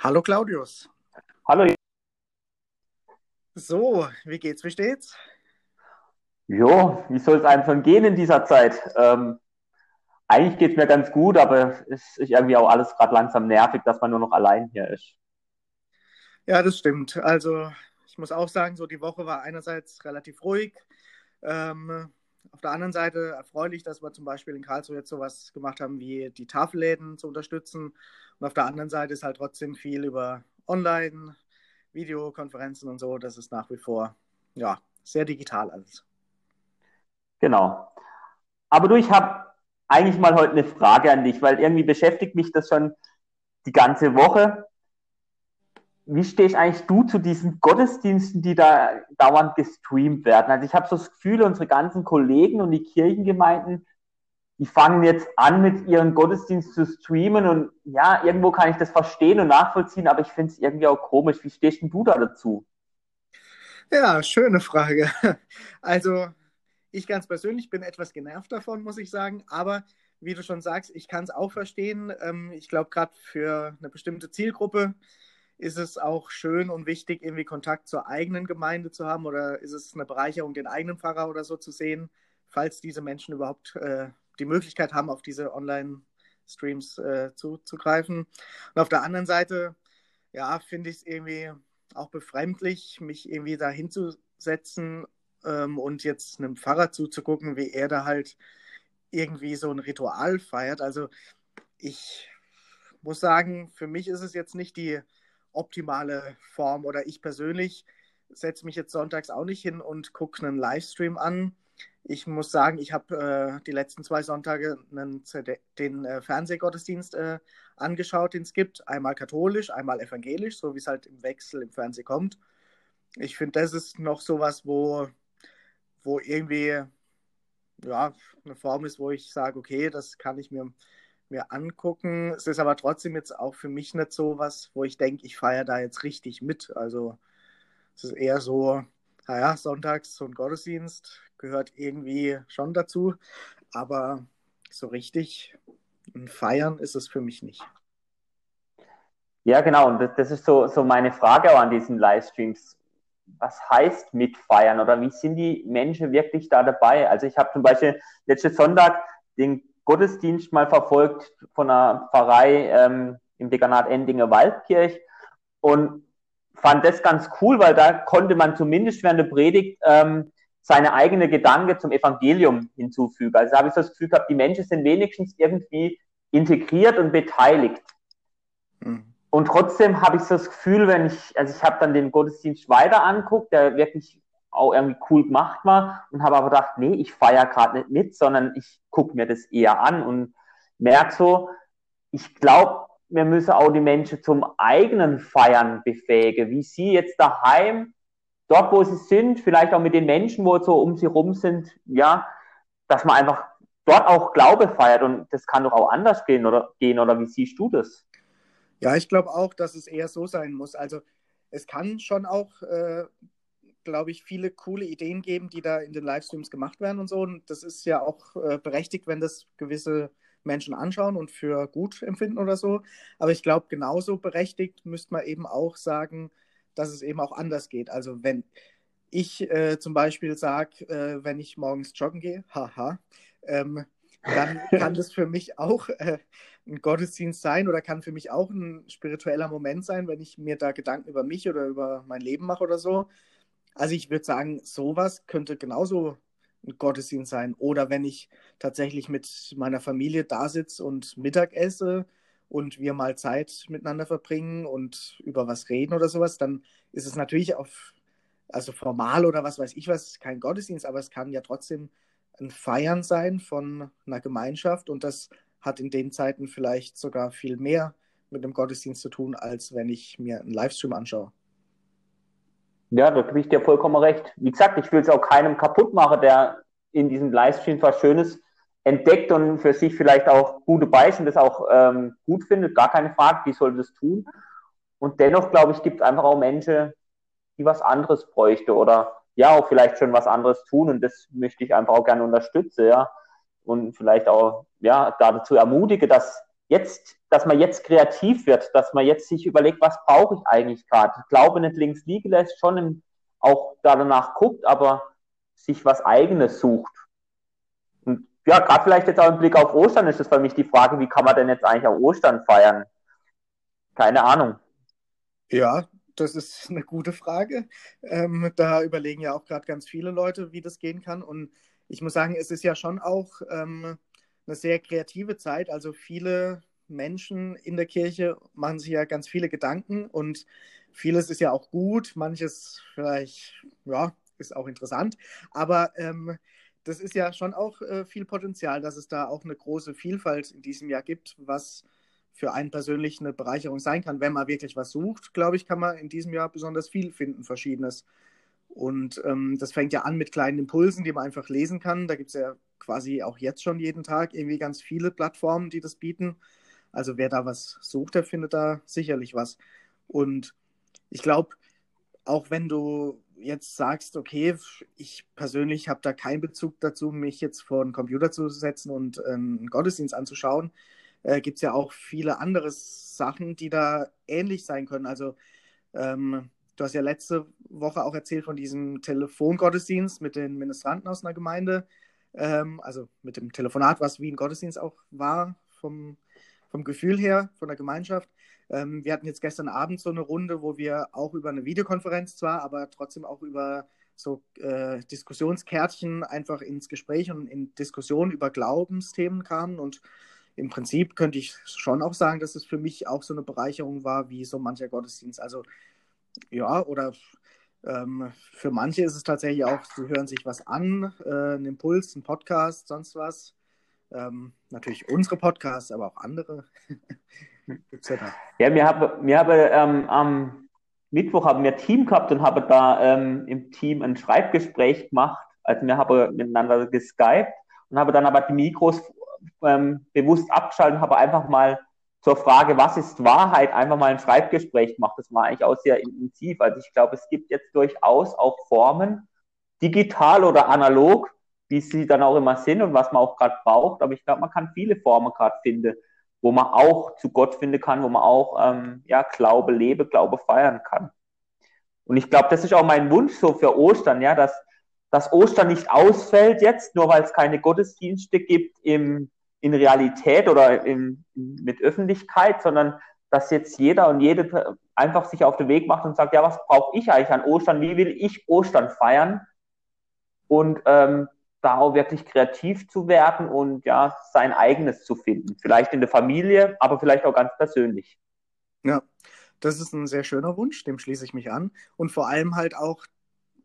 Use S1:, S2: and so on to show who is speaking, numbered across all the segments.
S1: Hallo Claudius.
S2: Hallo.
S1: So, wie geht's, wie steht's?
S2: Jo, wie soll es einem schon gehen in dieser Zeit? Ähm, eigentlich geht's mir ganz gut, aber es ist irgendwie auch alles gerade langsam nervig, dass man nur noch allein hier ist.
S1: Ja, das stimmt. Also ich muss auch sagen, so die Woche war einerseits relativ ruhig. Ähm, auf der anderen Seite erfreulich, dass wir zum Beispiel in Karlsruhe jetzt sowas gemacht haben, wie die Tafelläden zu unterstützen. Und auf der anderen Seite ist halt trotzdem viel über Online, Videokonferenzen und so. Das ist nach wie vor ja, sehr digital alles.
S2: Genau. Aber du, ich habe eigentlich mal heute eine Frage an dich, weil irgendwie beschäftigt mich das schon die ganze Woche. Wie stehst eigentlich du zu diesen Gottesdiensten, die da dauernd gestreamt werden? Also ich habe so das Gefühl, unsere ganzen Kollegen und die Kirchengemeinden, die fangen jetzt an, mit ihren Gottesdienst zu streamen und ja, irgendwo kann ich das verstehen und nachvollziehen, aber ich finde es irgendwie auch komisch. Wie stehst denn du da dazu?
S1: Ja, schöne Frage. Also ich ganz persönlich bin etwas genervt davon, muss ich sagen, aber wie du schon sagst, ich kann es auch verstehen. Ähm, ich glaube, gerade für eine bestimmte Zielgruppe ist es auch schön und wichtig, irgendwie Kontakt zur eigenen Gemeinde zu haben oder ist es eine Bereicherung, den eigenen Pfarrer oder so zu sehen, falls diese Menschen überhaupt äh, die Möglichkeit haben, auf diese Online-Streams äh, zuzugreifen. Und auf der anderen Seite, ja, finde ich es irgendwie auch befremdlich, mich irgendwie da hinzusetzen ähm, und jetzt einem Pfarrer zuzugucken, wie er da halt irgendwie so ein Ritual feiert. Also ich muss sagen, für mich ist es jetzt nicht die optimale Form oder ich persönlich setze mich jetzt sonntags auch nicht hin und gucke einen Livestream an. Ich muss sagen, ich habe äh, die letzten zwei Sonntage einen, den äh, Fernsehgottesdienst äh, angeschaut, den es gibt. Einmal katholisch, einmal evangelisch, so wie es halt im Wechsel im Fernsehen kommt. Ich finde, das ist noch sowas, wo wo irgendwie ja, eine Form ist, wo ich sage, okay, das kann ich mir, mir angucken. Es ist aber trotzdem jetzt auch für mich nicht so was, wo ich denke, ich feiere da jetzt richtig mit. Also es ist eher so, naja, sonntags so ein Gottesdienst gehört irgendwie schon dazu, aber so richtig ein Feiern ist es für mich nicht.
S2: Ja, genau. Und das, das ist so, so meine Frage auch an diesen Livestreams was heißt mitfeiern oder wie sind die Menschen wirklich da dabei? Also ich habe zum Beispiel letzten Sonntag den Gottesdienst mal verfolgt von einer Pfarrei ähm, im Dekanat Endinger Waldkirch und fand das ganz cool, weil da konnte man zumindest während der Predigt ähm, seine eigene Gedanke zum Evangelium hinzufügen. Also da habe ich so das Gefühl gehabt, die Menschen sind wenigstens irgendwie integriert und beteiligt. Mhm. Und trotzdem habe ich so das Gefühl, wenn ich, also ich habe dann den Gottesdienst weiter anguckt, der wirklich auch irgendwie cool gemacht war und habe aber gedacht, nee, ich feiere gerade nicht mit, sondern ich gucke mir das eher an und merke so, ich glaube, wir müssen auch die Menschen zum eigenen Feiern befähigen, wie sie jetzt daheim, dort wo sie sind, vielleicht auch mit den Menschen, wo so um sie rum sind, ja, dass man einfach dort auch Glaube feiert und das kann doch auch anders gehen oder gehen oder wie siehst du das?
S1: Ja, ich glaube auch, dass es eher so sein muss. Also es kann schon auch, äh, glaube ich, viele coole Ideen geben, die da in den Livestreams gemacht werden und so. Und das ist ja auch äh, berechtigt, wenn das gewisse Menschen anschauen und für gut empfinden oder so. Aber ich glaube, genauso berechtigt müsste man eben auch sagen, dass es eben auch anders geht. Also wenn ich äh, zum Beispiel sage, äh, wenn ich morgens joggen gehe, haha, ähm, dann kann das für mich auch äh, ein Gottesdienst sein oder kann für mich auch ein spiritueller Moment sein, wenn ich mir da Gedanken über mich oder über mein Leben mache oder so. Also ich würde sagen, sowas könnte genauso ein Gottesdienst sein. Oder wenn ich tatsächlich mit meiner Familie da sitze und Mittag esse und wir mal Zeit miteinander verbringen und über was reden oder sowas, dann ist es natürlich auf, also formal oder was weiß ich was, kein Gottesdienst, aber es kann ja trotzdem ein Feiern sein von einer Gemeinschaft und das hat in den Zeiten vielleicht sogar viel mehr mit dem Gottesdienst zu tun, als wenn ich mir einen Livestream anschaue.
S2: Ja, da gebe ich dir vollkommen recht. Wie gesagt, ich will es auch keinem kaputt machen, der in diesem Livestream was Schönes entdeckt und für sich vielleicht auch gute Beispiele das auch ähm, gut findet. Gar keine Frage, die soll das tun. Und dennoch, glaube ich, gibt es einfach auch Menschen, die was anderes bräuchte oder ja auch vielleicht schon was anderes tun und das möchte ich einfach auch gerne unterstützen, ja. Und vielleicht auch, ja, dazu ermutige, dass jetzt, dass man jetzt kreativ wird, dass man jetzt sich überlegt, was brauche ich eigentlich gerade. Glaube nicht links liegen lässt, schon im, auch danach guckt, aber sich was Eigenes sucht. Und ja, gerade vielleicht jetzt auch im Blick auf Ostern ist es für mich die Frage, wie kann man denn jetzt eigentlich auch Ostern feiern? Keine Ahnung.
S1: Ja, das ist eine gute Frage. Ähm, da überlegen ja auch gerade ganz viele Leute, wie das gehen kann. Und ich muss sagen, es ist ja schon auch ähm, eine sehr kreative Zeit. Also viele Menschen in der Kirche machen sich ja ganz viele Gedanken und vieles ist ja auch gut, manches vielleicht, ja, ist auch interessant. Aber ähm, das ist ja schon auch äh, viel Potenzial, dass es da auch eine große Vielfalt in diesem Jahr gibt, was für einen persönlich eine Bereicherung sein kann. Wenn man wirklich was sucht, glaube ich, kann man in diesem Jahr besonders viel finden, Verschiedenes. Und ähm, das fängt ja an mit kleinen Impulsen, die man einfach lesen kann. Da gibt es ja quasi auch jetzt schon jeden Tag irgendwie ganz viele Plattformen, die das bieten. Also wer da was sucht, der findet da sicherlich was. Und ich glaube, auch wenn du jetzt sagst, okay, ich persönlich habe da keinen Bezug dazu, mich jetzt vor den Computer zu setzen und einen Gottesdienst anzuschauen, äh, gibt es ja auch viele andere Sachen, die da ähnlich sein können. Also ähm, du hast ja letzte Woche auch erzählt von diesem Telefongottesdienst mit den Ministranten aus einer Gemeinde, ähm, also mit dem Telefonat, was wie ein Gottesdienst auch war, vom, vom Gefühl her, von der Gemeinschaft. Ähm, wir hatten jetzt gestern Abend so eine Runde, wo wir auch über eine Videokonferenz zwar, aber trotzdem auch über so äh, Diskussionskärtchen einfach ins Gespräch und in Diskussionen über Glaubensthemen kamen. Und im Prinzip könnte ich schon auch sagen, dass es für mich auch so eine Bereicherung war, wie so mancher Gottesdienst. Also ja, oder ähm, für manche ist es tatsächlich auch, sie hören sich was an, äh, einen Impuls, einen Podcast, sonst was. Ähm, natürlich unsere Podcasts, aber auch andere.
S2: ja, wir haben, wir haben ähm, am Mittwoch haben wir Team gehabt und haben da ähm, im Team ein Schreibgespräch gemacht. Also wir haben miteinander geskypt und haben dann aber die Mikros ähm, bewusst abgeschaltet und haben einfach mal zur Frage, was ist Wahrheit, einfach mal ein Schreibgespräch gemacht. Das war eigentlich auch sehr intensiv. Also ich glaube, es gibt jetzt durchaus auch Formen, digital oder analog, wie sie dann auch immer sind und was man auch gerade braucht. Aber ich glaube, man kann viele Formen gerade finden, wo man auch zu Gott finden kann, wo man auch ähm, ja, Glaube lebe, Glaube feiern kann. Und ich glaube, das ist auch mein Wunsch so für Ostern, ja, dass, dass Ostern nicht ausfällt jetzt, nur weil es keine Gottesdienste gibt im, in Realität oder in, mit Öffentlichkeit, sondern dass jetzt jeder und jede einfach sich auf den Weg macht und sagt, ja, was brauche ich eigentlich an Ostern? Wie will ich Ostern feiern? Und ähm, da wirklich kreativ zu werden und ja, sein eigenes zu finden. Vielleicht in der Familie, aber vielleicht auch ganz persönlich.
S1: Ja, das ist ein sehr schöner Wunsch, dem schließe ich mich an. Und vor allem halt auch,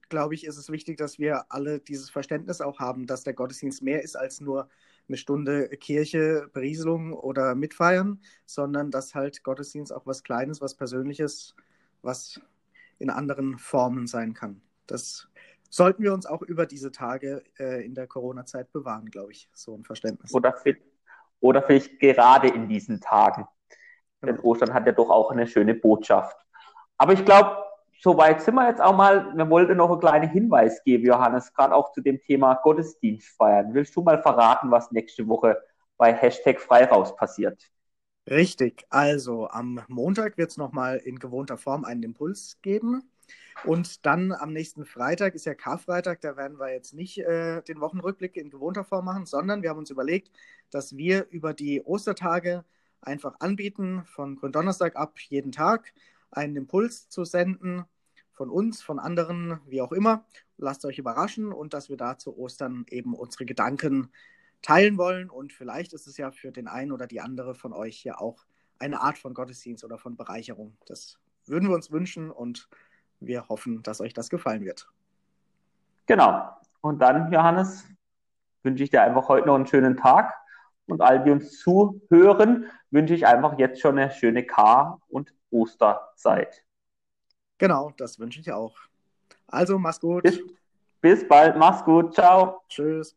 S1: glaube ich, ist es wichtig, dass wir alle dieses Verständnis auch haben, dass der Gottesdienst mehr ist als nur eine Stunde Kirche, Berieselung oder Mitfeiern, sondern dass halt Gottesdienst auch was Kleines, was Persönliches, was in anderen Formen sein kann. Das sollten wir uns auch über diese Tage äh, in der Corona-Zeit bewahren, glaube ich, so ein Verständnis.
S2: Oder, oder vielleicht gerade in diesen Tagen. Denn genau. Ostern hat ja doch auch eine schöne Botschaft. Aber ich glaube, soweit sind wir jetzt auch mal. Wir wollten noch einen kleinen Hinweis geben, Johannes, gerade auch zu dem Thema Gottesdienst feiern. Willst du mal verraten, was nächste Woche bei Hashtag frei raus passiert?
S1: Richtig. Also am Montag wird es nochmal in gewohnter Form einen Impuls geben. Und dann am nächsten Freitag ist ja Karfreitag, da werden wir jetzt nicht äh, den Wochenrückblick in gewohnter Form machen, sondern wir haben uns überlegt, dass wir über die Ostertage einfach anbieten, von Gründonnerstag ab jeden Tag einen Impuls zu senden, von uns, von anderen, wie auch immer. Lasst euch überraschen und dass wir da zu Ostern eben unsere Gedanken teilen wollen. Und vielleicht ist es ja für den einen oder die andere von euch ja auch eine Art von Gottesdienst oder von Bereicherung. Das würden wir uns wünschen und wir hoffen, dass euch das gefallen wird.
S2: Genau. Und dann, Johannes, wünsche ich dir einfach heute noch einen schönen Tag. Und all die uns zuhören, wünsche ich einfach jetzt schon eine schöne Kar- und Osterzeit.
S1: Genau, das wünsche ich auch. Also, mach's gut.
S2: Bis, bis bald, mach's gut. Ciao.
S1: Tschüss.